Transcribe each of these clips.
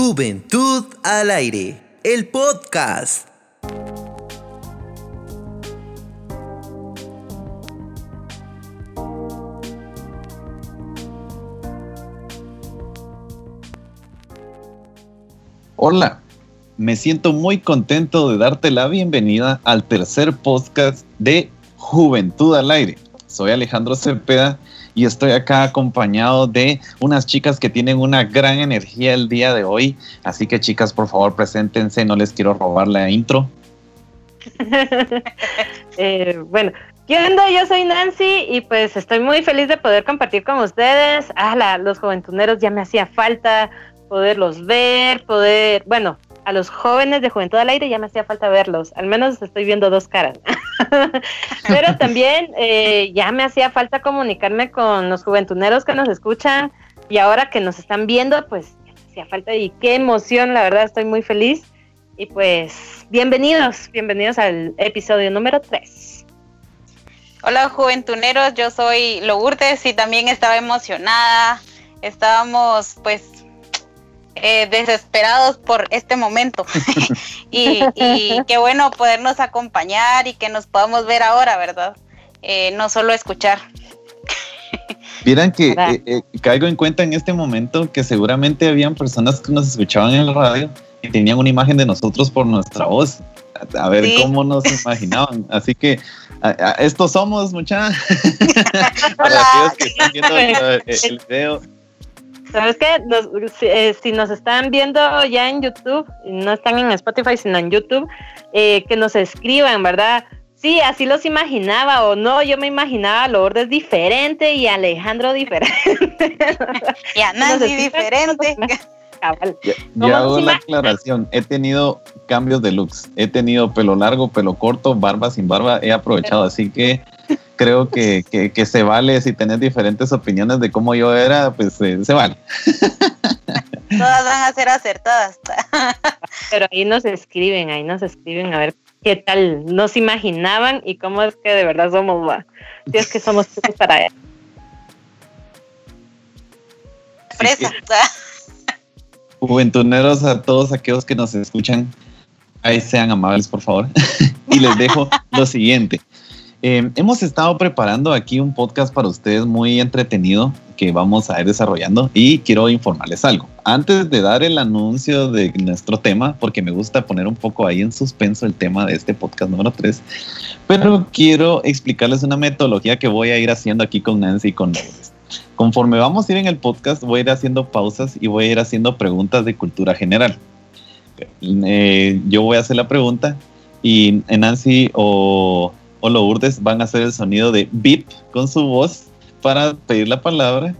Juventud al aire, el podcast. Hola, me siento muy contento de darte la bienvenida al tercer podcast de Juventud al aire. Soy Alejandro Cepeda y estoy acá acompañado de unas chicas que tienen una gran energía el día de hoy. Así que chicas, por favor, preséntense, no les quiero robar la intro. Eh, bueno, ¿qué onda? Yo soy Nancy y pues estoy muy feliz de poder compartir con ustedes. Ah, los juventuneros ya me hacía falta poderlos ver, poder, bueno, a los jóvenes de Juventud al Aire ya me hacía falta verlos, al menos estoy viendo dos caras. Pero también eh, ya me hacía falta comunicarme con los juventuneros que nos escuchan y ahora que nos están viendo, pues ya me hacía falta y qué emoción, la verdad estoy muy feliz. Y pues bienvenidos, bienvenidos al episodio número 3. Hola juventuneros, yo soy Lourdes y también estaba emocionada. Estábamos pues eh, desesperados por este momento. y, qué bueno podernos acompañar y que nos podamos ver ahora, ¿verdad? Eh, no solo escuchar. Vieran que eh, caigo en cuenta en este momento que seguramente habían personas que nos escuchaban en el radio y tenían una imagen de nosotros por nuestra voz. A, ver cómo nos imaginaban. Así que estos somos, muchachos. Para aquellos que están viendo el video ¿Sabes qué? Eh, si, nos están viendo ya en YouTube, no están en Spotify, sino en YouTube, eh, que nos escriban, ¿verdad? Sí, así los imaginaba o no, yo me imaginaba a Lourdes diferente y Alejandro diferente. y a Nancy diferente. Ya, hago la aclaración, he tenido cambios de looks, he tenido pelo largo, pelo corto, barba sin barba, he aprovechado, así que creo que, que, se vale si tenés diferentes opiniones de cómo yo era, pues eh, se vale. Todas van a ser acertadas. Pero ahí nos escriben, ahí nos escriben a ver qué tal nos imaginaban y cómo es que de verdad somos. Si es que somos para él. Fresa. Juventuneros a todos aquellos que nos escuchan, ahí sean amables, por favor. y les dejo lo siguiente. Eh, hemos estado preparando aquí un podcast para ustedes muy entretenido que vamos a ir desarrollando y quiero informarles algo. Antes de dar el anuncio de nuestro tema, porque me gusta poner un poco ahí en suspenso el tema de este podcast número 3, pero quiero explicarles una metodología que voy a ir haciendo aquí con Nancy y con Lourdes. Conforme vamos a ir en el podcast, voy a ir haciendo pausas y voy a ir haciendo preguntas de cultura general. Eh, yo voy a hacer la pregunta y Nancy o o Lourdes van a hacer el sonido de beep con su voz para pedir la palabra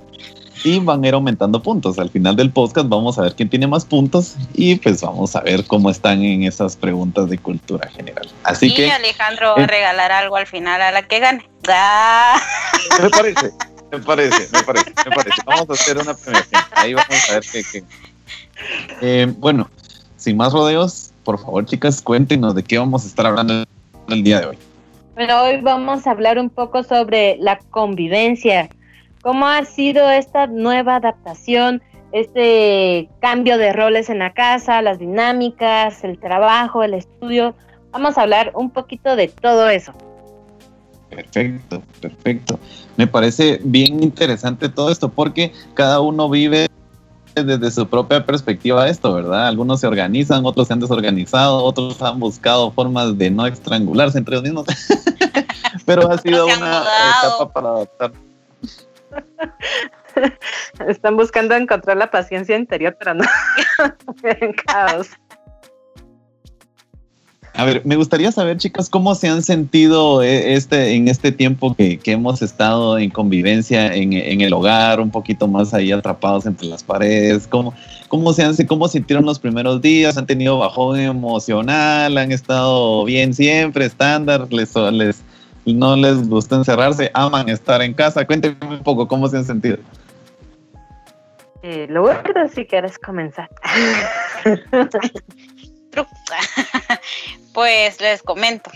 y van a ir aumentando puntos. Al final del podcast vamos a ver quién tiene más puntos y pues vamos a ver cómo están en esas preguntas de cultura general. Así que Alejandro va a eh, regalar algo al final a la que gane. Ah. Me parece, me parece, me parece, me parece. Vamos a hacer una premiación. Ahí vamos a ver qué. Eh, bueno, sin más rodeos, por favor, chicas, cuéntenos de qué vamos a estar hablando el día de hoy. Bueno, hoy vamos a hablar un poco sobre la convivencia. ¿Cómo ha sido esta nueva adaptación, este cambio de roles en la casa, las dinámicas, el trabajo, el estudio? Vamos a hablar un poquito de todo eso. Perfecto, perfecto. Me parece bien interesante todo esto porque cada uno vive desde su propia perspectiva esto, ¿verdad? Algunos se organizan, otros se han desorganizado, otros han buscado formas de no estrangularse entre ellos mismos. Pero ha sido una etapa para adaptar. Están buscando encontrar la paciencia interior, pero no. en caos. A ver, me gustaría saber, chicas, cómo se han sentido eh, este, en este tiempo que, hemos estado en convivencia en, el hogar, un poquito más ahí atrapados entre las paredes. ¿Cómo, cómo, se han, ¿Cómo sintieron los primeros días? ¿Han tenido bajón emocional? ¿Han estado bien siempre, estándar? ¿Les, les, no les gusta encerrarse? ¿Aman estar en casa? Cuéntenme un poco cómo se han sentido. Eh, lo si quieres comenzar. Pues les comento.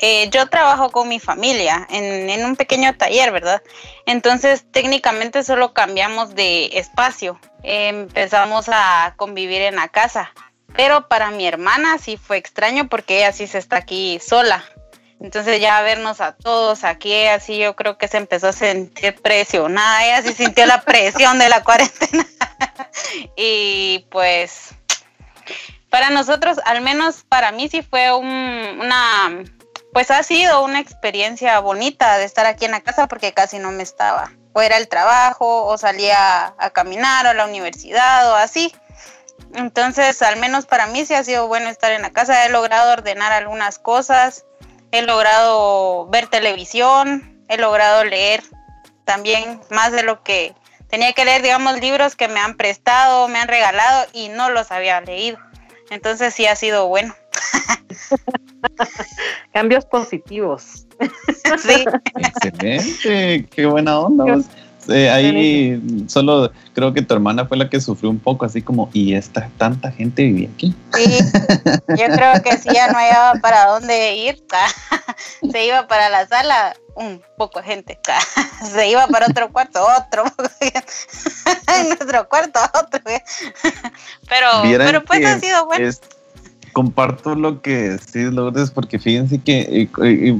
Eh, yo trabajo con mi familia en, un pequeño taller, ¿verdad? Entonces técnicamente solo cambiamos de espacio. empezamos a convivir en la casa. Pero para mi hermana sí fue extraño porque ella sí se está aquí sola. Entonces ya vernos a todos aquí, así yo creo que se empezó a sentir presionada, ella sí sintió la presión de la cuarentena. y pues para nosotros, al menos para mí sí fue una, pues ha sido una experiencia bonita de estar aquí en la casa porque casi no me estaba. O era el trabajo, o salía a caminar a la universidad o así. Entonces, al menos para mí sí ha sido bueno estar en la casa. He logrado ordenar algunas cosas, he logrado ver televisión, he logrado leer también más de lo que tenía que leer, digamos, libros que me han prestado, me han regalado y no los había leído. Entonces sí ha sido bueno. Cambios positivos. sí. Excelente, qué buena onda. Eh, ahí solo creo que tu hermana fue la que sufrió un poco, así como, ¿y esta tanta gente vivía aquí? Sí, yo creo que sí, ya no había para dónde ir. Se iba para la sala, un poco de gente. Se iba para otro cuarto, otro. Nuestro cuarto, otro. Pero, pero pues ha sido bueno comparto lo que decís, Lourdes, porque fíjense que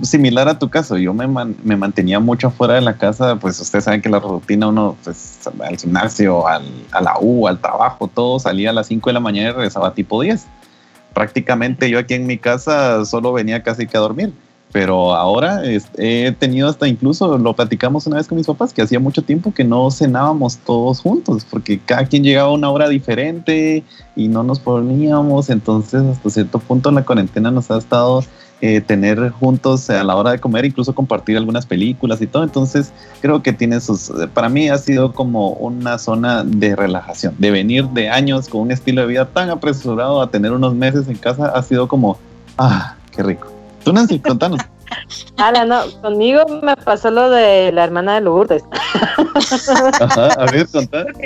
similar a tu caso, yo me, me, mantenía mucho afuera de la casa, pues ustedes saben que la rutina uno, pues al gimnasio, al, a la U, al trabajo, todo salía a las 5 de la mañana y regresaba tipo 10. Prácticamente yo aquí en mi casa solo venía casi que a dormir pero ahora he tenido hasta incluso, lo platicamos una vez con mis papás, que hacía mucho tiempo que no cenábamos todos juntos, porque cada quien llegaba a una hora diferente y no nos poníamos, entonces hasta cierto punto la cuarentena nos ha estado eh, tener juntos a la hora de comer, incluso compartir algunas películas y todo, entonces creo que tiene sus, para mí ha sido como una zona de relajación, de venir de años con un estilo de vida tan apresurado a tener unos meses en casa, ha sido como, ah, qué rico. Tú, Nancy, contanos. Ala, no, conmigo me pasó lo de la hermana de Lourdes. Ajá, a ver,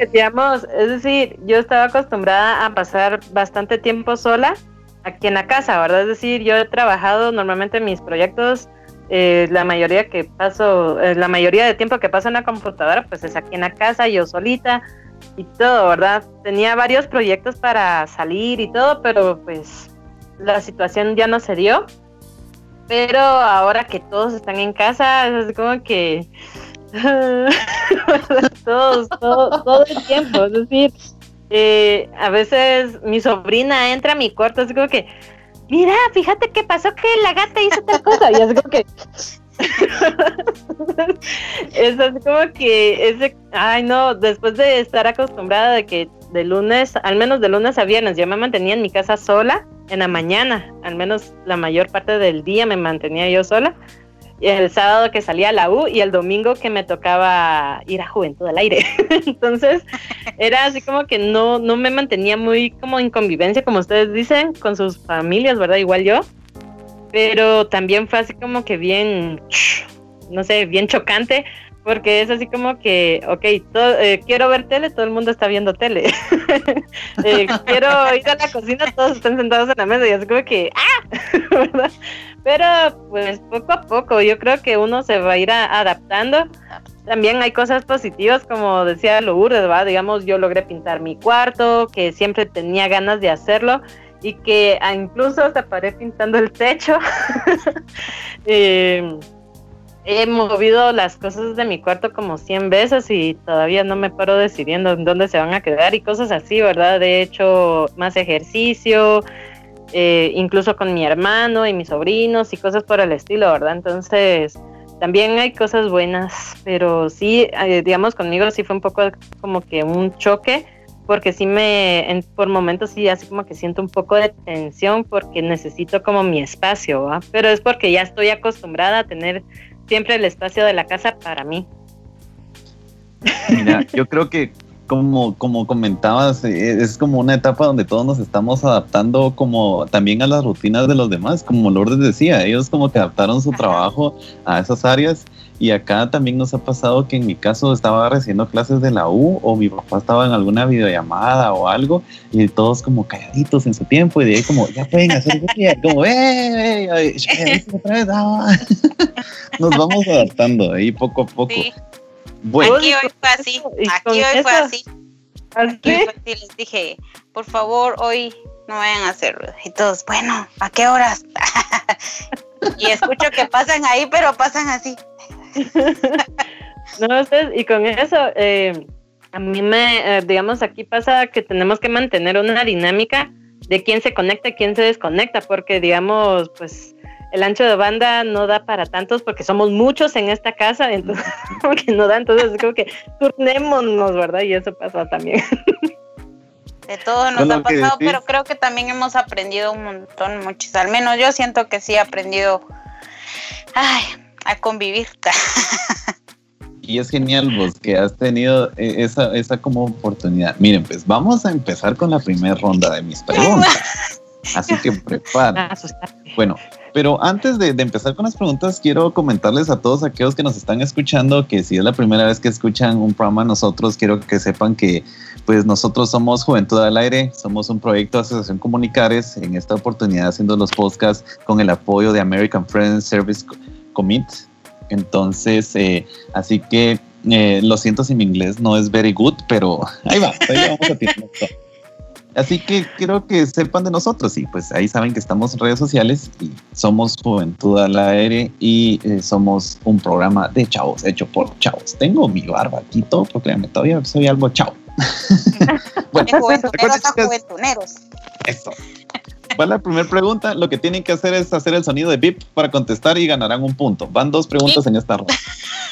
digamos, es decir, yo estaba acostumbrada a pasar bastante tiempo sola aquí en la casa, ¿verdad? Es decir, yo he trabajado normalmente en mis proyectos, eh, la mayoría que paso, eh, la mayoría de tiempo que paso en la computadora, pues es aquí en la casa, yo solita y todo, ¿verdad? Tenía varios proyectos para salir y todo, pero pues la situación ya no se dio pero ahora que todos están en casa, es como que todos, todo, todo el tiempo, es decir, eh, a veces mi sobrina entra a mi cuarto, es como que, mira, fíjate que pasó que la gata hizo tal cosa, y es como que... es así como que ese, ay no, después de estar acostumbrada de que de lunes, al menos de lunes a viernes, yo me mantenía en mi casa sola en la mañana, al menos la mayor parte del día me mantenía yo sola. Y el sábado que salía a la U y el domingo que me tocaba ir a Juventud al Aire. Entonces era así como que no, no me mantenía muy como en convivencia, como ustedes dicen, con sus familias, ¿verdad? Igual yo. Pero también fue así como que bien, no sé, bien chocante porque es así como que, ok, eh, quiero ver tele, todo el mundo está viendo tele. Eh, quiero ir a la cocina, todos están sentados en la mesa y es como que, ¡ah! Pero pues poco a poco, yo creo que uno se va a ir adaptando. También hay cosas positivas, como decía Lourdes, ¿va? Digamos, yo logré pintar mi cuarto, que siempre tenía ganas de hacerlo y que incluso hasta paré pintando el techo. eh, he movido las cosas de mi cuarto como 100 veces y todavía no me paro decidiendo en dónde se van a quedar y cosas así, ¿verdad? De hecho, más ejercicio, eh, incluso con mi hermano y mis sobrinos y cosas por el estilo, ¿verdad? Entonces, también hay cosas buenas, pero sí, eh, digamos, conmigo sí fue un poco como que un choque porque sí me, por momentos sí, así como que siento un poco de tensión porque necesito como mi espacio, ¿va? Pero es porque ya estoy acostumbrada a tener siempre el espacio de la casa para mí. Mira, yo creo que como, como comentabas, eh, es como una etapa donde todos nos estamos adaptando como también a las rutinas de los demás, como Lourdes decía, ellos como que adaptaron su trabajo a esas áreas y acá también nos ha pasado que en mi caso estaba recibiendo clases de la U o mi papá estaba en alguna videollamada o algo y todos como calladitos en su tiempo y de ahí como, ya pueden hacer como, ¡eh! eh, eh, eh, eh" otra vez, ah". nos vamos adaptando ahí poco a poco. Aquí hoy fue así. Aquí hoy fue así. Bueno, creo que ¿Así? Les dije, por favor, hoy no vayan a hacerlo. Y todos, bueno, ¿a qué horas? y escucho que pasan ahí, pero pasan así. No, ustedes, y con eso, eh, a mí me, eh, digamos, aquí pasa que tenemos que mantener una dinámica de quién se conecta y quién se desconecta, porque, digamos, pues el ancho de banda no da para tantos porque somos muchos en esta casa, entonces como que no da, entonces creo que turnémonos, ¿verdad? Y eso pasa también. De todo nos ha pasado, pero creo que también hemos aprendido un montón, muchos. Al menos yo siento que sí he aprendido ay, a convivir. Y es genial vos que has tenido eh, esa, esa como oportunidad. Miren, pues vamos a empezar con la primera ronda de mis preguntas. Así que preparen. Asustar. Bueno, pero antes de, de empezar con las preguntas, quiero comentarles a todos aquellos que nos están escuchando que si es la primera vez que escuchan un programa nosotros, quiero que sepan que pues nosotros somos Juventud al Aire, somos un proyecto de Asociación Comunicares, en esta oportunidad haciendo los podcasts con el apoyo de American Friends Service Co- Commit. Entonces, eh, así que eh, lo siento si mi inglés no es very good, pero ahí va, ahí vamos a tirar. Así que quiero que sepan de nosotros y pues ahí saben que estamos en redes sociales y somos Juventud al Aire y eh, somos un programa de chavos hecho por chavos. Tengo mi barba aquí todo, pero créanme, todavía soy algo chavo. bueno, juventuneros a juventuneros. eso. Va la primera pregunta. Lo que tienen que hacer es hacer el sonido de bip para contestar y ganarán un punto. Van dos preguntas en esta ronda.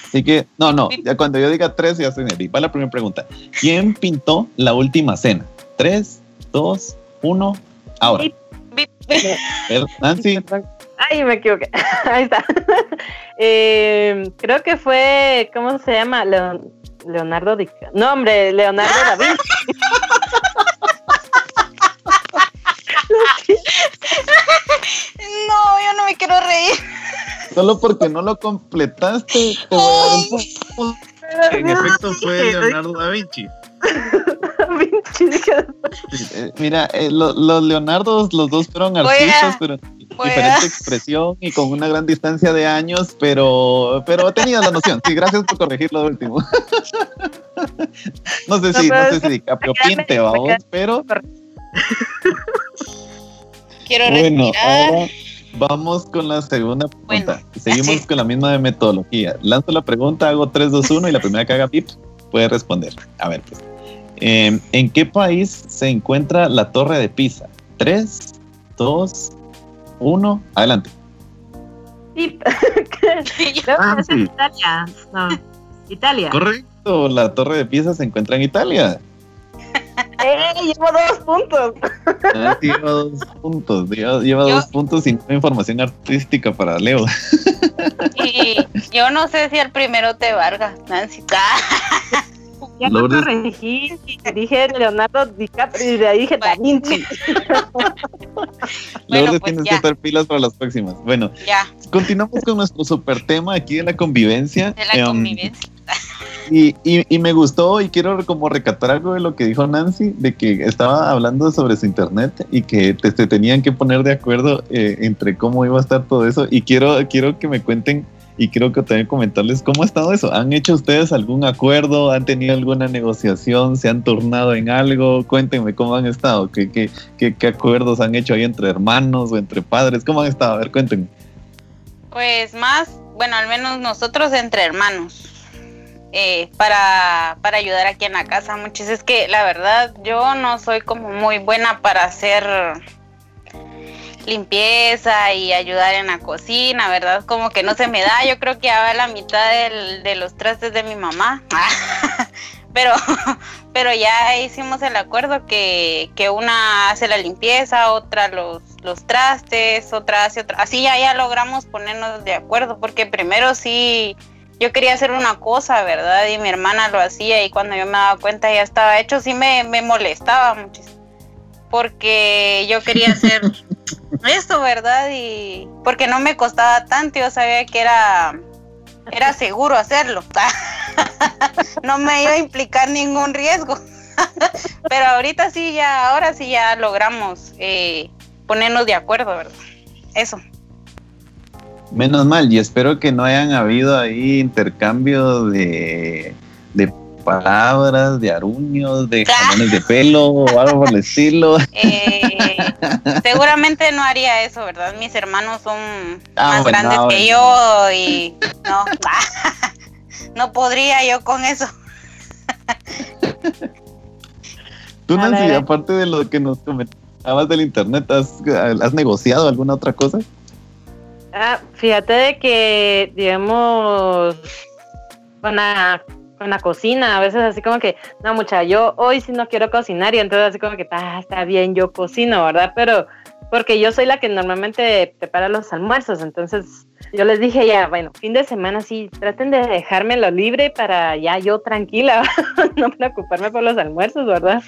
Así que, no, no, ya cuando yo diga tres, ya hacen el bip. Va la primera pregunta. ¿Quién pintó la última cena? Tres, dos, uno, ahora. Bip. Bip. Nancy, Ay, me equivoqué. Ahí está. Eh, creo que fue, ¿cómo se llama? Leon- Leonardo DiCaprio. No, hombre, Leonardo da Vinci. No, yo no me quiero reír. solo porque no lo completaste, te voy a dar un punto. En efecto fue Leonardo da Vinci. Da Vinci, dije, Eh, Mira, eh, lo- los Leonardos, los dos fueron Voy a- artistas, pero a- diferente expresión y con una gran distancia de años, pero, pero tenía la noción. Sí, gracias por corregir lo último. no sé si, no sé si que DiCaprio me quedé- pinte, me vamos, pero Quiero bueno, respirar. ahora vamos con la segunda pregunta. Bueno. Seguimos con la misma de metodología. Lanzo la pregunta, hago 3, 2, 1 y la primera que haga pip puede responder. A ver, pues. Eh, ¿En qué país se encuentra la Torre de Pisa? 3, 2, 1, adelante. Sí, creo que es Ah, en sí. Italia. No, Italia. Correcto, la Torre de Pisa se encuentra en Italia. ¡Eh! Llevo dos puntos. Ah, Lleva dos puntos, lleva, lleva Yo- dos puntos sin información artística para Leo. Y yo no sé si el primero te valga, Nancy. Ah, Ya me Lourdes. corregí y dije Leonardo DiCaprio y de ahí dije Da Vinci. Lourdes pues tienes ya. que estar pilas para las próximas. Bueno, ya, continuamos con nuestro super tema aquí de la convivencia. de la Em, convivencia. Y, y- y me gustó y quiero como recatar algo de lo que dijo Nancy, de que estaba hablando sobre su internet y que te, te tenían que poner de acuerdo eh, entre cómo iba a estar todo eso. Y quiero, quiero que me cuenten y quiero que también comentarles cómo ha estado eso. ¿Han hecho ustedes algún acuerdo? ¿Han tenido alguna negociación? ¿Se han turnado en algo? Cuéntenme cómo han estado. ¿Qué, qué, qué, qué acuerdos han hecho ahí entre hermanos o entre padres? ¿Cómo han estado? A ver, cuéntenme. Pues más, bueno, al menos nosotros entre hermanos. Eh, para, para ayudar aquí en la casa. Muchas es que la verdad yo no soy como muy buena para hacer limpieza y ayudar en la cocina, ¿verdad? Como que no se me da, yo creo que ya va la mitad del- de los trastes de mi mamá. pero, pero ya hicimos el acuerdo que, que una hace la limpieza, otra los, los trastes, otra hace otra. Así ya, ya logramos ponernos de acuerdo, porque primero sí yo quería hacer una cosa, ¿verdad? Y mi hermana lo hacía y cuando yo me daba cuenta ya estaba hecho, sí me, me molestaba muchísimo. Porque yo quería hacer esto, ¿verdad? Y porque no me costaba tanto, yo sabía que era, era seguro hacerlo. no me iba a implicar ningún riesgo. Pero ahorita sí, ya, ahora sí ya logramos eh, ponernos de acuerdo, ¿verdad? Eso. Menos mal, y espero que no hayan habido ahí intercambio de, de palabras, de aruños, de jalones de pelo o algo por el estilo. Eh, seguramente no haría eso, ¿verdad? Mis hermanos son Ah, más bueno, grandes no, que yo y no, no podría yo con eso. Tú, Nancy, aparte de lo que nos comentabas del internet, ¿has, has negociado alguna otra cosa? Ah, fíjate de que, digamos, con la, con la cocina, a veces así como que, no, mucha, yo hoy sí no quiero cocinar y entonces así como que, ah, está bien, yo cocino, ¿verdad? Pero porque yo soy la que normalmente prepara los almuerzos, entonces yo les dije ya, bueno, fin de semana sí, traten de dejármelo libre para ya yo tranquila, no preocuparme por los almuerzos, ¿verdad?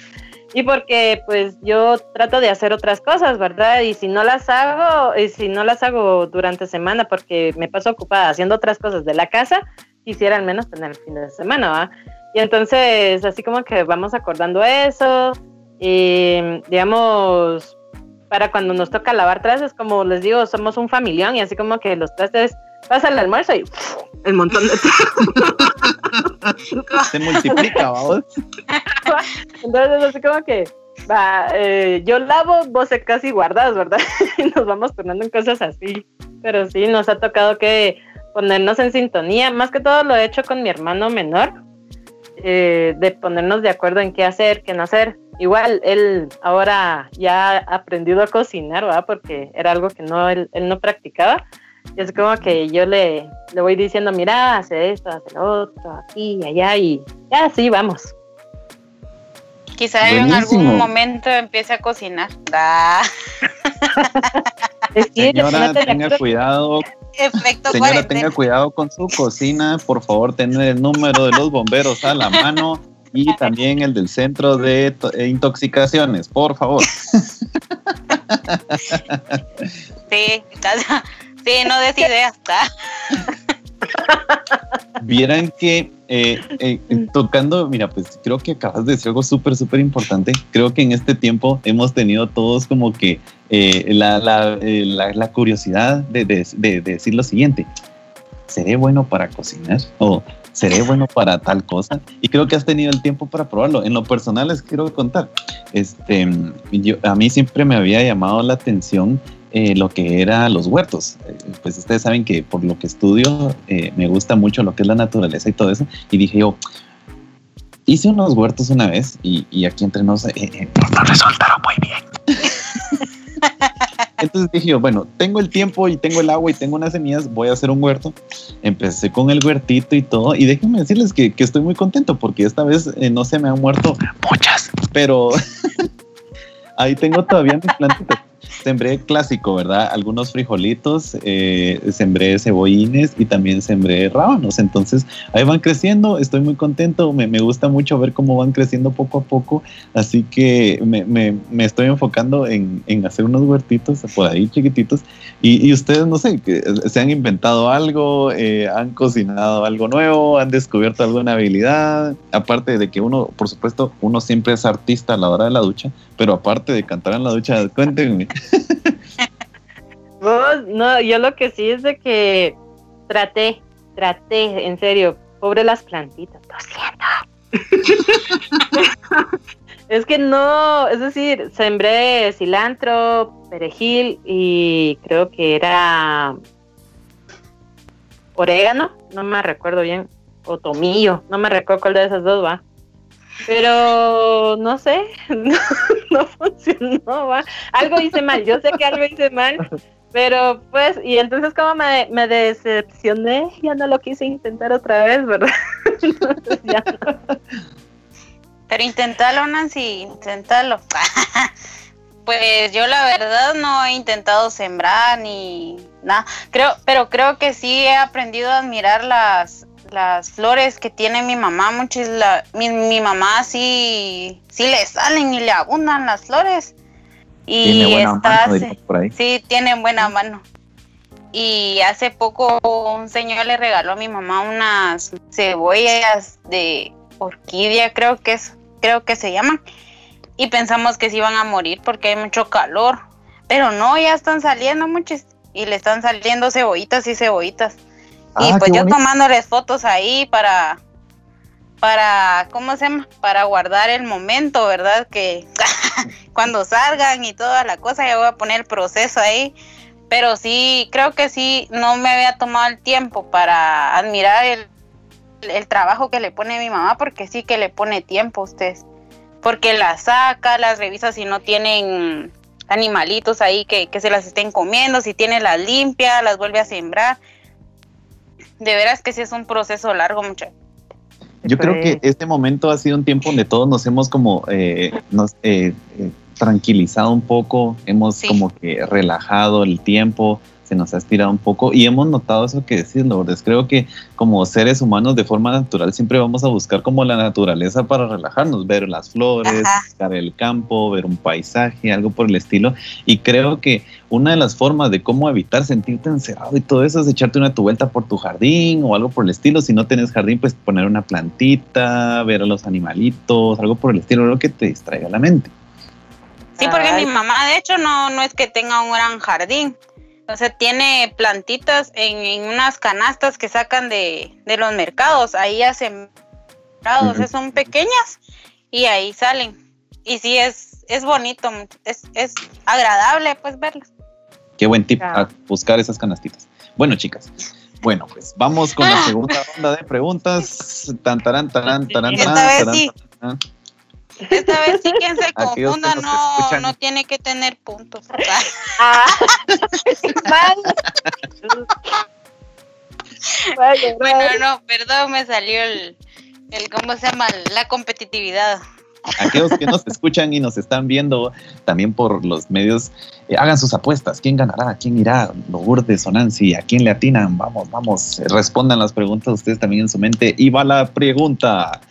Y porque pues yo trato de hacer otras cosas, ¿verdad? Y si no las hago, y si no las hago durante semana porque me paso ocupada haciendo otras cosas de la casa, quisiera al menos tener el fin de semana, ¿va? Y entonces así como que vamos acordando eso, y digamos, para cuando nos toca lavar trastes, como les digo, somos un familión y así como que los trastes pasa el almuerzo y el montón de Se multiplica, vamos. Entonces, así como que, va, eh, yo lavo, vos secas y guardas, ¿verdad? y nos vamos turnando en cosas así. Pero sí, nos ha tocado que ponernos en sintonía. Más que todo lo he hecho con mi hermano menor, eh, de ponernos de acuerdo en qué hacer, qué no hacer. Igual, él ahora ya ha aprendido a cocinar, ¿verdad? Porque era algo que no, él, él no practicaba. Es como que yo le, le voy diciendo, mira, hace esto, hace lo otro, aquí y allá, y ya, sí, vamos. Quizá en Buenísimo. algún momento empiece a cocinar. Ah, Señora, tenga cuidado. efecto Señora, cuarentena. tenga cuidado con su cocina. Por favor, tener el número de los bomberos a la mano y también el del centro de eh, intoxicaciones, por favor. Sí, casa- sí, no des ideas. Ah, Vieran que eh, eh, tocando, mira, pues creo que acabas de decir algo súper, súper importante. Creo que en este tiempo hemos tenido todos como que eh, la, la, la- curiosidad de, de- de- de decir lo siguiente. ¿Seré bueno para cocinar? ¿O seré bueno para tal cosa? Y creo que has tenido el tiempo para probarlo. En lo personal les quiero contar. Este, a mí siempre me había llamado la atención eh, lo que era los huertos. Eh, pues ustedes saben que por lo que estudio eh, me gusta mucho lo que es la naturaleza y todo eso. Y dije yo, hice unos huertos una vez y, y aquí entre nos no resultaron muy bien. Entonces dije yo, bueno, tengo el tiempo y tengo el agua y tengo unas semillas, voy a hacer un huerto. Empecé con el huertito y todo. Y déjenme decirles que, que estoy muy contento porque esta vez no se me han muerto muchas, pero ahí tengo todavía mis plantitas. Sembré clásico, ¿verdad? Algunos frijolitos, eh, sembré cebollines y también sembré rábanos. Entonces ahí van creciendo, estoy muy contento, me, gusta mucho ver cómo van creciendo poco a poco. Así que me, me- me estoy enfocando en, en hacer unos huertitos por ahí chiquititos. Y, ustedes, no sé, que se han inventado algo, eh, han cocinado algo nuevo, han descubierto alguna habilidad. Aparte de que uno, por supuesto, uno siempre es artista a la hora de la ducha, pero aparte de cantar en la ducha, cuéntenme. Vos, no, yo lo que sí es de que traté, traté, en serio, pobre las plantitas, lo siento. es que no, es decir, sembré cilantro, perejil y creo que era orégano, no me recuerdo bien, o tomillo, no me recuerdo cuál de esas dos va. Pero no sé, no, funcionó, va. Algo hice mal, yo sé que algo hice mal, pero pues, y entonces como me, decepcioné, ya no lo quise intentar otra vez, ¿verdad? Pero inténtalo, Nancy, inténtalo. Pues yo la verdad no he intentado sembrar ni nada. Creo, pero creo que sí he aprendido a admirar las, las flores que tiene mi mamá. Muchas la- mi, mi mamá sí, sí le salen y le abundan las flores. Y Tiene buena está mano, hace- dirían por ahí. Sí, tienen buena mano. Y hace poco un señor le regaló a mi mamá unas cebollas de orquídea, creo que es, creo que se llaman. Y pensamos que se iban a morir porque hay mucho calor. Pero no, ya están saliendo muchos. Y le están saliendo cebollitas y cebollitas. Y Ah, pues yo bonito. tomándoles fotos ahí para para, ¿cómo se llama? Para guardar el momento, ¿verdad? Que cuando salgan y toda la cosa, ya voy a poner el proceso ahí. Pero sí, creo que sí, no me había tomado el tiempo para admirar el, el trabajo que le pone mi mamá, porque sí que le pone tiempo a ustedes. Porque las saca, las revisa si no tienen animalitos ahí que, que se las estén comiendo, si tiene las limpia, las vuelve a sembrar. De veras que sí es un proceso largo, muchachos. Yo creo que este momento ha sido un tiempo donde todos nos hemos como eh, nos, eh, eh, tranquilizado un poco, hemos Sí. como que relajado el tiempo, se nos ha estirado un poco y hemos notado eso que decís, Lourdes. Creo que como seres humanos de forma natural siempre vamos a buscar como la naturaleza para relajarnos, ver las flores, Ajá. buscar el campo, ver un paisaje, algo por el estilo. Y creo que una de las formas de cómo evitar sentirte encerrado y todo eso es echarte una tu vuelta por tu jardín o algo por el estilo. Si no tienes jardín, pues poner una plantita, ver a los animalitos, algo por el estilo, algo que te distraiga la mente. Sí, porque Ay. mi mamá, de hecho, no, no es que tenga un gran jardín. O sea, tiene plantitas en, en unas canastas que sacan de, de los mercados. Ahí hacen sembrados, o sea, son pequeñas y ahí salen. Y sí, es, es bonito, es, es agradable pues verlas. Qué buen tip Claro. a buscar esas canastitas. Bueno, chicas. Bueno, pues vamos con la segunda ronda de preguntas. Tan, tarán, tarán, tarán, Esta tarán, vez tarán, sí. Esta vez sí quien se confunda no, no tiene que tener puntos. Ah. Bueno, no, perdón, me salió el, el ¿cómo se llama? La competitividad. Aquellos que nos escuchan y nos están viendo también por los medios, eh, hagan sus apuestas. ¿Quién ganará? ¿Quién irá? Lourdes o Nancy? ¿A quién le atinan? Vamos, vamos. eh, Respondan las preguntas ustedes también en su mente. Y va la pregunta.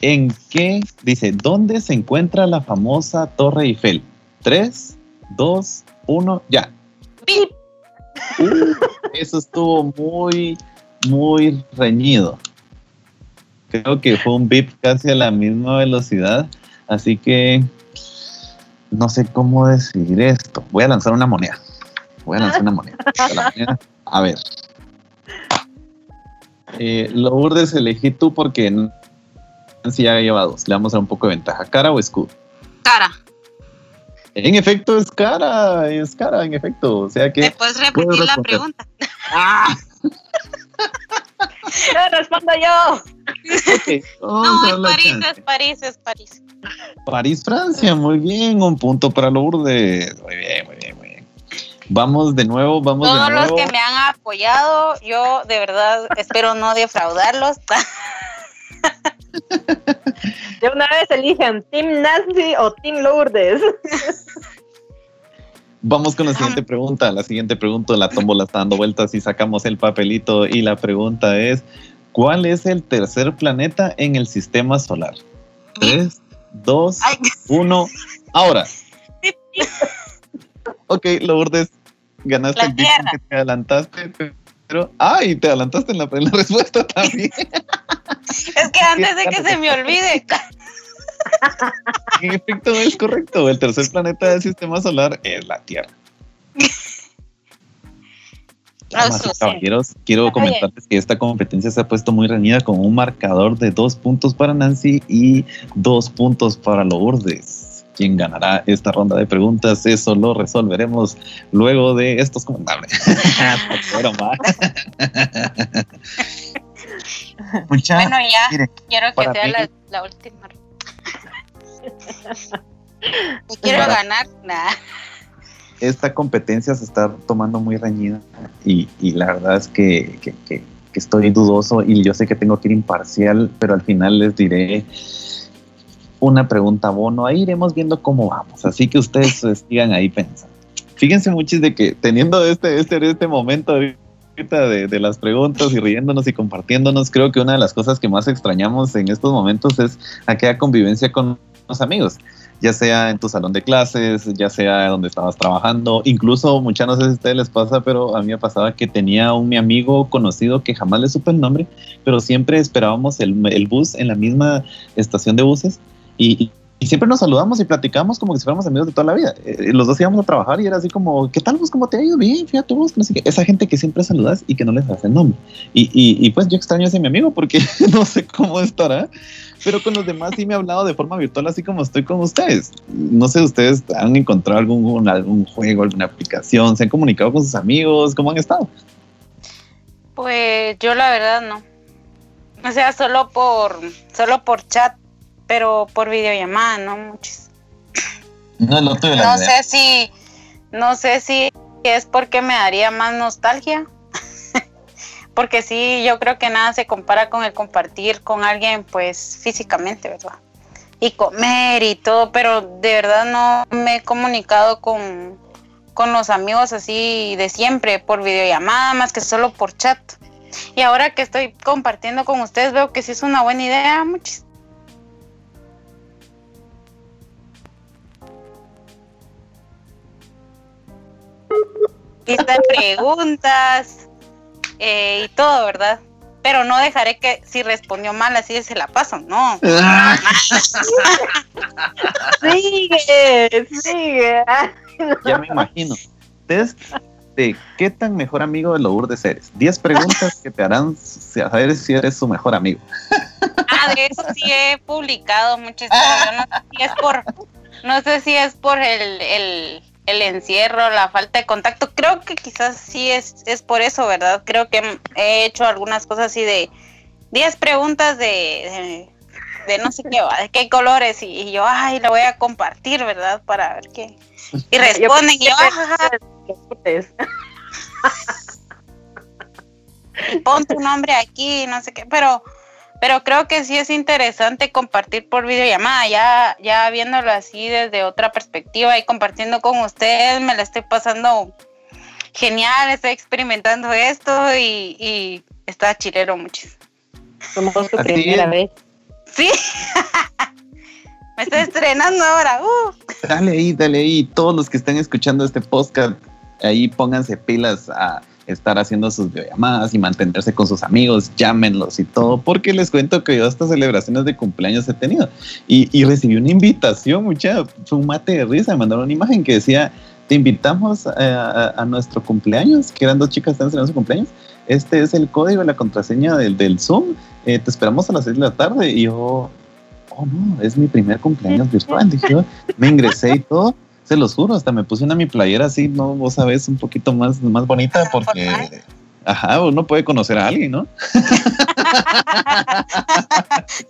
¿En qué? Dice, ¿dónde se encuentra la famosa Torre Eiffel? Tres, dos, uno, ya. Bip. Uh, eso estuvo muy, muy reñido. Creo que fue un bip casi a la misma velocidad, así que no sé cómo decidir esto. Voy a lanzar una moneda. Voy a lanzar una moneda. La moneda- A ver. Eh, Lourdes, elegí tú porque Nancy ya lleva dos. Le vamos a dar un poco de ventaja. ¿Cara o escudo? Cara, En efecto, es cara. Es cara, en efecto. O sea que. ¿me puedes repetir puedo la pregunta? No, respondo yo. Ok, vamos a No, es París, chance. es París, es París. París, Francia, muy bien, un punto para Lourdes. Muy bien, muy bien, muy bien. Vamos de nuevo, vamos Todos de los nuevo. que me han apoyado, yo de verdad espero no defraudarlos. De una vez eligen Team Nancy o Team Lourdes. Vamos con la siguiente pregunta. La siguiente pregunta, la tómbola está dando vueltas y sacamos el papelito. Y la pregunta es: ¿Cuál es el tercer planeta en el sistema solar? Tres, dos, Ay, uno, ahora. Ok, Lourdes, ganaste La el que te adelantaste, pero. ¡Ay! Te adelantaste en la, en la respuesta también. es que antes de que se me olvide. En efecto, es correcto. El tercer planeta del sistema solar es la Tierra. Sí. caballeros, quiero comentarles que esta competencia se ha puesto muy reñida con un marcador de dos puntos para Nancy y dos puntos para Lourdes. ¿Quién ganará esta ronda de preguntas? Eso lo resolveremos luego de estos comentarios. Mucha- Bueno, ya, mire, quiero que sea la, la última. Y quiero Para- ganar. Nah. esta competencia se está tomando muy reñida y, y la verdad es que, que- que- que estoy dudoso y yo sé que tengo que ir imparcial, pero al final les diré una pregunta bono. Ahí iremos viendo cómo vamos. Así que ustedes pues, sigan ahí pensando. Fíjense muchos de que teniendo este, este, este momento de, de las preguntas y riéndonos y compartiéndonos, creo que una de las cosas que más extrañamos en estos momentos es aquella convivencia con los amigos ya sea en tu salón de clases, ya sea donde estabas trabajando, incluso muchas no sé si a ustedes les pasa, pero a mí me pasaba que tenía un mi amigo conocido que jamás le supe el nombre, pero siempre esperábamos el, el bus en la misma estación de buses y, siempre nos saludamos y platicamos como que si fuéramos amigos de toda la vida. Eh, los dos íbamos a trabajar y era así como, ¿qué tal vos? ¿Cómo te ha ido? Bien, fíjate vos. No sé. Esa gente que siempre saludas y que no les hace nombre. Y, y, pues yo extraño a ese mi amigo porque no sé cómo estará, pero con los demás sí me ha hablado de forma virtual así como estoy con ustedes. No sé, ¿ustedes han encontrado algún, algún juego, alguna aplicación? ¿Se han comunicado con sus amigos? ¿Cómo han estado? Pues yo la verdad no. O sea, solo por, solo por chat, pero por videollamada, no muchos. No, no, no sé si, no sé si es porque me daría más nostalgia. porque sí, yo creo que nada se compara con el compartir con alguien, pues físicamente, ¿verdad? Y comer y todo, pero de verdad no me he comunicado con, con los amigos así de siempre, por videollamada, más que solo por chat. Y ahora que estoy compartiendo con ustedes, veo que sí es una buena idea, muchis. Listas preguntas eh, y todo, ¿verdad? Pero no dejaré que si respondió mal así se la paso, no. sigue, sigue. Ya me imagino. Test de qué tan mejor amigo de Lourdes eres. 10 preguntas que te harán saber si eres su mejor amigo. Ah, de eso sí he publicado muchas no sé si es por, no sé si es por el, el, el, encierro, la falta de contacto. Creo que quizás sí es, es por eso, ¿verdad? Creo que he hecho algunas cosas así de 10 preguntas de, de, no sé qué, de qué colores y, y, yo, ay, lo voy a compartir, ¿verdad? Para ver qué. Y responden y yo, ajá. Pon tu nombre aquí, no sé qué, pero pero creo que sí es interesante compartir por videollamada, ya, ya viéndolo así desde otra perspectiva y compartiendo con ustedes, me la estoy pasando genial, estoy experimentando esto y, y está chilero muchísimo. Como tu primera vez. Sí. me estoy estrenando ahora. Uh. Dale ahí, dale ahí. Todos los que están escuchando este podcast, ahí pónganse pilas a estar haciendo sus videollamadas y mantenerse con sus amigos, llámenlos y todo, porque les cuento que yo estas celebraciones de cumpleaños he tenido. Y, y recibí una invitación, mucha, fue un mate de risa, me mandaron una imagen que decía, te invitamos a, a, nuestro cumpleaños, que eran dos chicas que están celebrando su cumpleaños, este es el código, la contraseña del, del Zoom, eh, te esperamos a las 6 de la tarde y yo, oh no, es mi primer cumpleaños virtual, dije me ingresé y todo se los juro, hasta me puse una mi playera así, ¿no? Vos sabés, un poquito más, más bonita porque... Ajá, uno puede conocer a alguien, ¿no?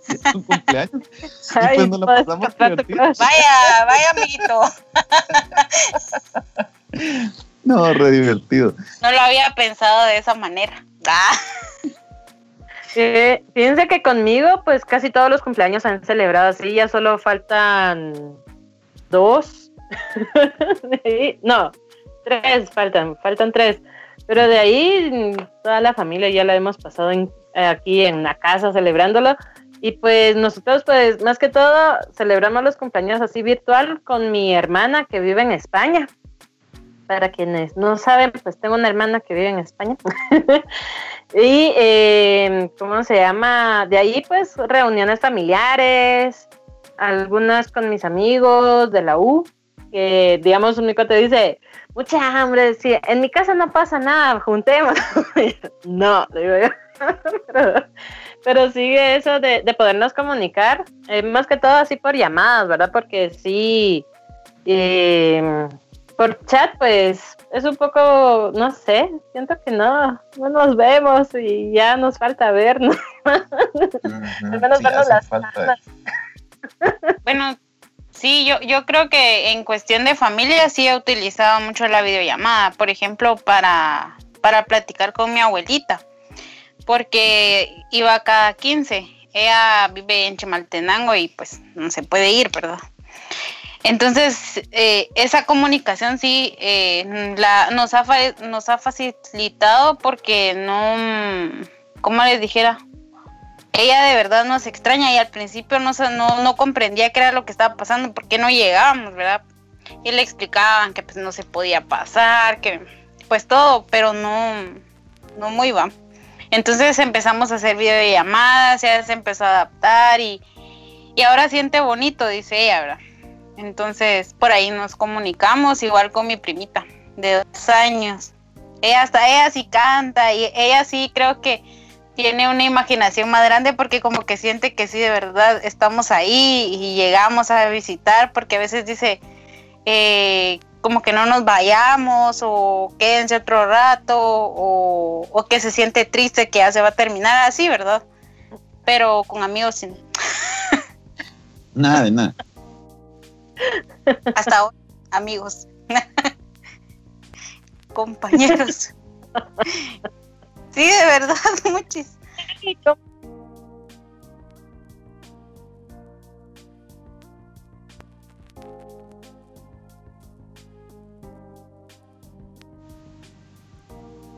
es un cumpleaños. Ay, pues nos la pasamos divertido. Vaya, vaya, amiguito. no, re divertido. No lo había pensado de esa manera. Ah. Eh, fíjense que conmigo, pues casi todos los cumpleaños se han celebrado así, ya solo faltan dos no, tres faltan, faltan tres. Pero de ahí toda la familia ya la hemos pasado aquí en la casa celebrándolo. Y pues nosotros pues más que todo celebramos los cumpleaños así virtual con mi hermana que vive en España. Para quienes no saben, pues tengo una hermana que vive en España. y, eh, ¿cómo se llama? De ahí pues reuniones familiares, algunas con mis amigos de la U que, digamos, un te dice, mucha hambre, sí, en mi casa no pasa nada, juntemos. no, digo yo. pero, pero, sigue eso de, de podernos comunicar, eh, más que todo así por llamadas, ¿verdad? Porque sí, eh, por chat, pues es un poco, no sé, siento que no, no nos vemos y ya nos falta vernos. Al menos sí, vernos hace las falta. Bueno, sí, yo, yo creo que en cuestión de familia sí he utilizado mucho la videollamada, por ejemplo, para, para platicar con mi abuelita, porque iba cada 15. Ella vive en Chimaltenango y pues no se puede ir, ¿verdad? Entonces, eh, esa comunicación sí eh, la, nos, ha, nos ha facilitado porque no, ¿cómo les dijera? Ella de verdad nos extraña y al principio no, no, no comprendía qué era lo que estaba pasando, por qué no llegábamos, ¿verdad? Y le explicaban que pues no se podía pasar, que pues todo, pero no, no muy va. Entonces empezamos a hacer videollamadas, ya se empezó a adaptar y, y ahora siente bonito, dice ella, ¿verdad? Entonces, por ahí nos comunicamos, igual con mi primita de dos años. Ella hasta ella sí canta y ella sí creo que tiene una imaginación más grande porque como que siente que sí de verdad estamos ahí y llegamos a visitar porque a veces dice eh, como que no nos vayamos o quédense otro rato o, o, que se siente triste que ya se va a terminar así, ¿verdad? Pero con amigos sí. Nada de nada. Hasta ahora, amigos. Compañeros. Sí, de verdad, muchis.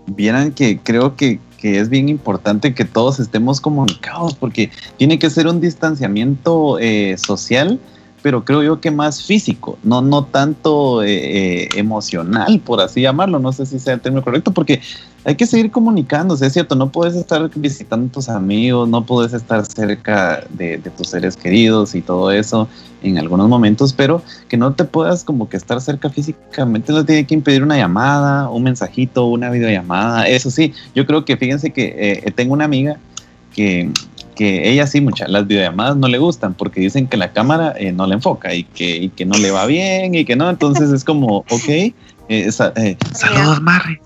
Vieran que creo que, que, es bien importante que todos estemos comunicados porque tiene que ser un distanciamiento eh, social pero creo yo que más físico, no, no tanto eh, eh, emocional, por así llamarlo, no sé si sea el término correcto, porque hay que seguir comunicándose, es cierto, no puedes estar visitando tus amigos, no puedes estar cerca de, tus seres queridos y todo eso en algunos momentos, pero que no te puedas como que estar cerca físicamente, no tiene que impedir una llamada, un mensajito, una videollamada, eso sí, yo creo que fíjense que eh, tengo una amiga que que ella sí, muchas, las videollamadas no le gustan porque dicen que la cámara eh, no le enfoca y que, que no le va bien y que no, entonces es como, ok, eh, eh, saludos Marri.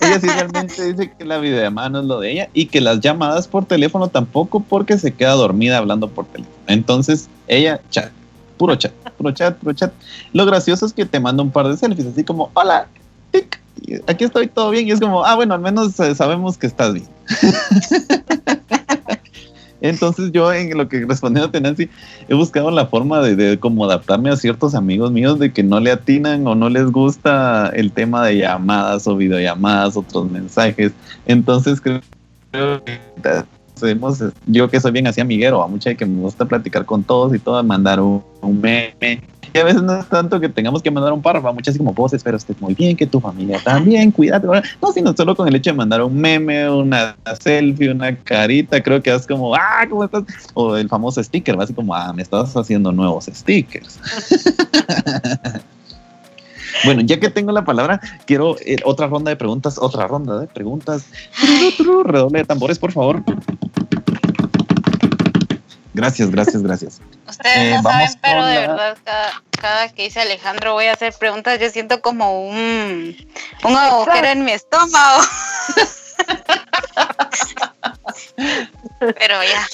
Ella sí realmente dice que la videollamada no es lo de ella y que las llamadas por teléfono tampoco porque se queda dormida hablando por teléfono. Entonces ella, chat, puro chat, puro chat, puro chat. Lo gracioso es que te manda un par de selfies así como, hola, tic, aquí estoy todo bien y es como, ah, bueno, al menos sabemos que estás bien. Entonces yo en lo que respondió a Nancy, he buscado la forma de, de, como adaptarme a ciertos amigos míos de que no le atinan o no les gusta el tema de llamadas o videollamadas, otros mensajes. Entonces creo que hacemos, yo que soy bien así amiguero, a mucha que me gusta platicar con todos y todo, mandar un, un meme y a veces no es tanto que tengamos que mandar un párrafo, muchas como vos espero estés muy bien, que tu familia también, cuídate. No, sino solo con el hecho de mandar un meme, una selfie, una carita, creo que es como, ah, ¿cómo estás? O el famoso sticker, así como, ah, me estás haciendo nuevos stickers. Bueno, ya que tengo la palabra, quiero eh, otra ronda de preguntas, otra ronda de preguntas. Redoble de tambores, por favor. Gracias, gracias, gracias. Ustedes eh, no saben, pero de verdad, cada, que dice Alejandro voy a hacer preguntas, yo siento como un, un agujero en mi estómago. pero ya.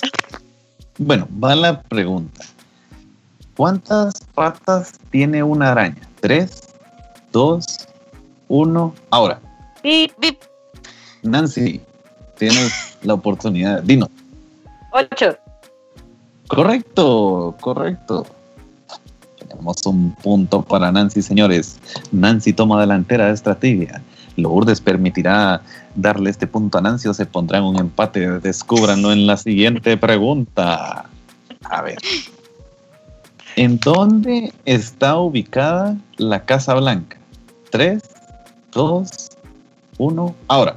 Bueno, va la pregunta. ¿Cuántas patas tiene una araña? ¿Tres? ¿Dos? ¿Uno? Ahora. Bip, bip. Nancy, tienes la oportunidad. Dino. Ocho. Correcto, correcto. Tenemos un punto para Nancy, señores. Nancy toma delantera de esta tibia. Lourdes permitirá darle este punto a Nancy o se pondrá en un empate. Descúbranlo en la siguiente pregunta. A ver. ¿En dónde está ubicada la Casa Blanca? Tres, dos, uno. Ahora.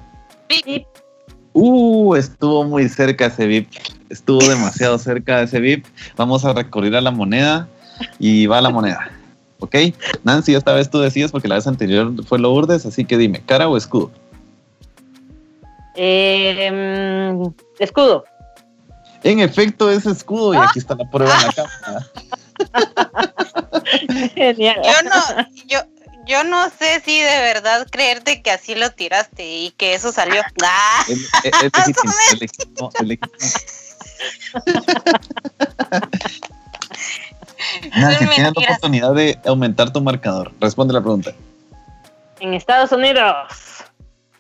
Uh, estuvo muy cerca ese VIP estuvo demasiado cerca de ese VIP. Vamos a recurrir a la moneda y va la moneda. ¿Ok? Nancy, esta vez tú decías porque la vez anterior fue Lourdes, así que dime, ¿cara o escudo? Eh, escudo. En efecto, es escudo y aquí está la prueba en la cámara. Genial. Yo no, yo, yo no sé si de verdad creerte que así lo tiraste y que eso salió. ¡Ah! Legítimo, legítimo, Nancy, tienes la oportunidad de aumentar tu marcador. Responde la pregunta. En Estados Unidos.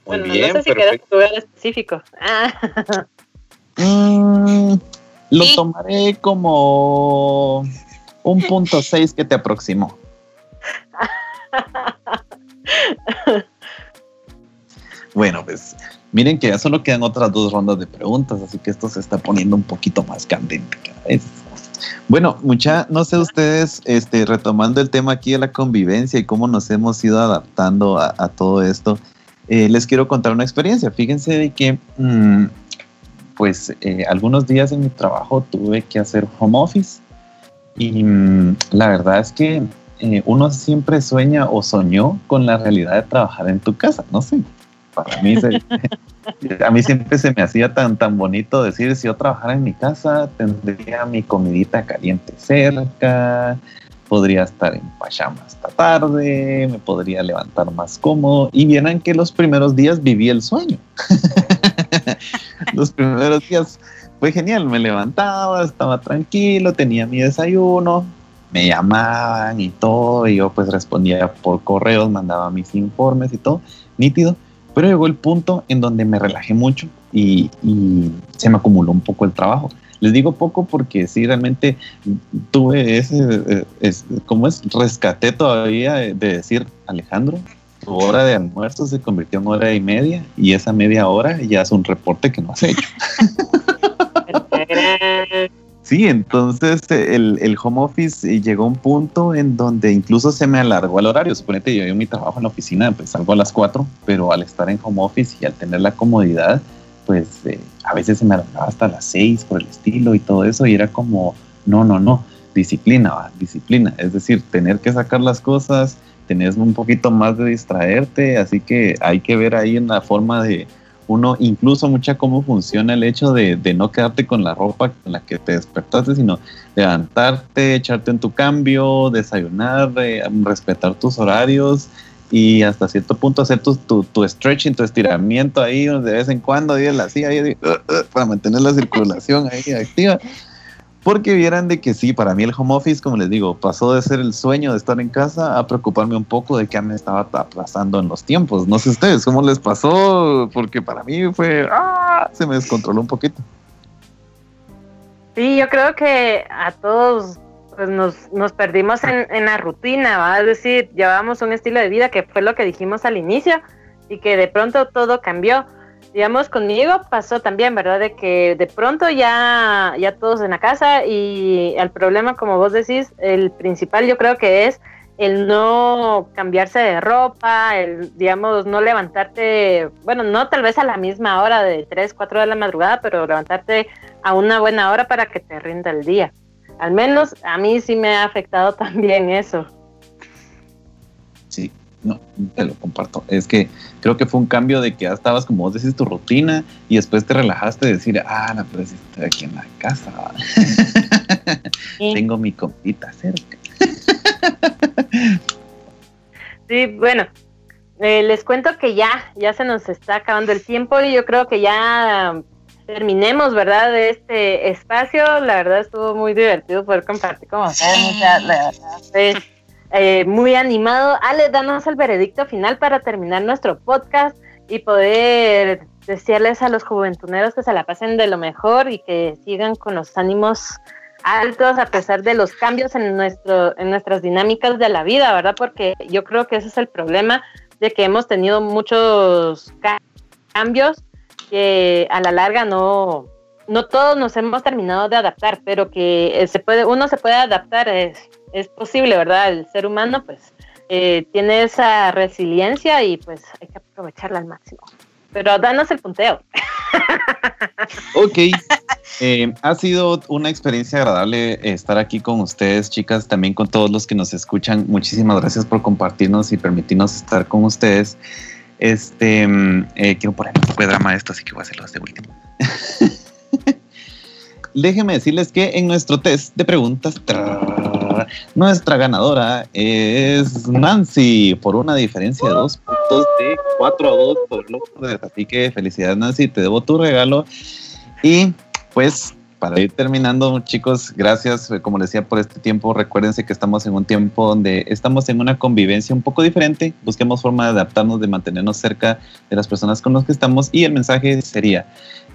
bueno, no sé si quieres lugar específico. Mm, lo tomaré como un punto seis que te aproximó. Bueno, pues Miren que ya solo quedan otras dos rondas de preguntas, así que esto se está poniendo un poquito más candente cada vez. Bueno, mucha, no sé ustedes, este, retomando el tema aquí de la convivencia y cómo nos hemos ido adaptando a, todo esto, eh, les quiero contar una experiencia. Fíjense de que mm, pues eh, algunos días en mi trabajo tuve que hacer home office y mm, la verdad es que eh, uno siempre sueña o soñó con la realidad de trabajar en tu casa, no sé. Para mí, a mí siempre se me hacía tan, tan bonito decir, si yo trabajara en mi casa, tendría mi comidita caliente cerca, podría estar en pijama hasta tarde, me podría levantar más cómodo. Y vieran que los primeros días viví el sueño. los primeros días fue genial, me levantaba, estaba tranquilo, tenía mi desayuno, me llamaban y todo, y yo pues respondía por correos, mandaba mis informes y todo, nítido. Pero llegó el punto en donde me relajé mucho y, se me acumuló un poco el trabajo. Les digo poco porque sí, realmente tuve ese, es, como es, rescaté todavía de decir, Alejandro, tu hora de almuerzo se convirtió en hora y media y esa media hora ya es un reporte que no has hecho. Sí, entonces el, el, home office llegó a un punto en donde incluso se me alargó el horario. Suponete, yo, yo mi trabajo en la oficina, pues salgo a las 4, pero al estar en home office y al tener la comodidad, pues eh, a veces se me alargaba hasta las seis por el estilo y todo eso, y era como, no, no, no, disciplina, disciplina, es decir, tener que sacar las cosas, tener un poquito más de distraerte, así que hay que ver ahí en la forma de uno, incluso mucha cómo funciona el hecho de, de no quedarte con la ropa con la que te despertaste, sino levantarte, echarte en tu cambio, desayunar, eh, respetar tus horarios y hasta cierto punto hacer tu, tu, stretching, tu estiramiento ahí de vez en cuando, y así, ahí, uh, uh, para mantener la circulación ahí activa. Porque vieran de que sí, para mí el home office, como les digo, pasó de ser el sueño de estar en casa a preocuparme un poco de que me estaba aplazando en los tiempos. No sé ustedes cómo les pasó, porque para mí fue, ah, se me descontroló un poquito. Sí, yo creo que a todos pues nos, nos perdimos en, la rutina, ¿va? es decir, llevábamos un estilo de vida que fue lo que dijimos al inicio y que de pronto todo cambió. Digamos, conmigo pasó también, ¿verdad? De que de pronto ya, ya todos en la casa y el problema, como vos decís, el principal yo creo que es el no cambiarse de ropa, el, digamos, no levantarte, bueno, no tal vez a la misma hora de 3, 4 de la madrugada, pero levantarte a una buena hora para que te rinda el día. Al menos a mí sí me ha afectado también eso. Sí, no, te lo comparto. Es que creo que fue un cambio de que ya estabas, como vos decís, tu rutina y después te relajaste de decir, ah, no, pero si estoy aquí en la casa. Tengo mi compita cerca. sí, bueno, eh, les cuento que ya, ya se nos está acabando el tiempo y yo creo que ya terminemos, ¿verdad? De este espacio. La verdad estuvo muy divertido poder compartir con ustedes. la verdad, eh, muy animado. Ale, danos el veredicto final para terminar nuestro podcast y poder desearles a los juventuneros que se la pasen de lo mejor y que sigan con los ánimos altos a pesar de los cambios en nuestro en nuestras dinámicas de la vida, ¿verdad? Porque yo creo que ese es el problema de que hemos tenido muchos cambios que a la larga no, no todos nos hemos terminado de adaptar, pero que eh, se puede, uno se puede adaptar, es posible, ¿verdad? El ser humano pues eh, tiene esa resiliencia y pues hay que aprovecharla al máximo. Pero danos el punteo. Ok, eh, ha sido una experiencia agradable estar aquí con ustedes, chicas, también con todos los que nos escuchan. Muchísimas gracias por compartirnos y permitirnos estar con ustedes. Este, mm, eh, quiero poner un poco de drama esto, así que voy a hacerlo de último. Déjenme decirles que en nuestro test de preguntas, nuestra ganadora es Nancy, por una diferencia de dos puntos de 4 a 2 por Así que felicidades, Nancy, te debo tu regalo. Y pues para ir terminando, chicos, gracias, eh, como les decía, por este tiempo. Recuérdense que estamos en un tiempo donde estamos en una convivencia un poco diferente. Busquemos forma de adaptarnos, de mantenernos cerca de las personas con las que estamos. Y el mensaje sería,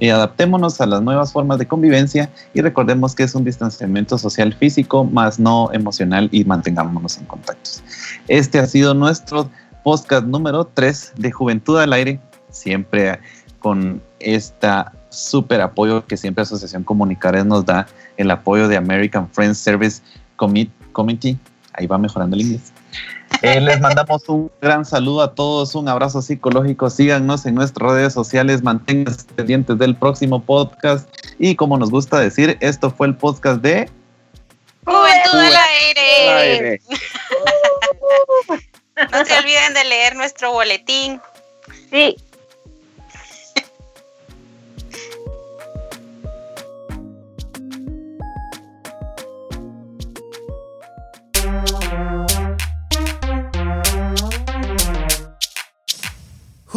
eh, adaptémonos a las nuevas formas de convivencia y recordemos que es un distanciamiento social físico, más no emocional y mantengámonos en contactos. Este ha sido nuestro podcast número 3 de Juventud al Aire, siempre con esta súper apoyo que siempre Asociación Comunicares nos da, el apoyo de American Friends Service Committee, ahí va mejorando el inglés, Eh, les mandamos un gran saludo a todos, un abrazo psicológico. Síganos en nuestras redes sociales, manténganse pendientes del próximo podcast. Y como nos gusta decir, esto fue el podcast de Juventud al aire. No se olviden de leer nuestro boletín. Sí.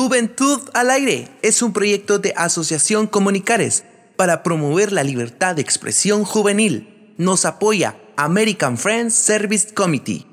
Juventud al Aire es un proyecto de Asociación Comunicares para promover la libertad de expresión juvenil. Nos apoya American Friends Service Committee.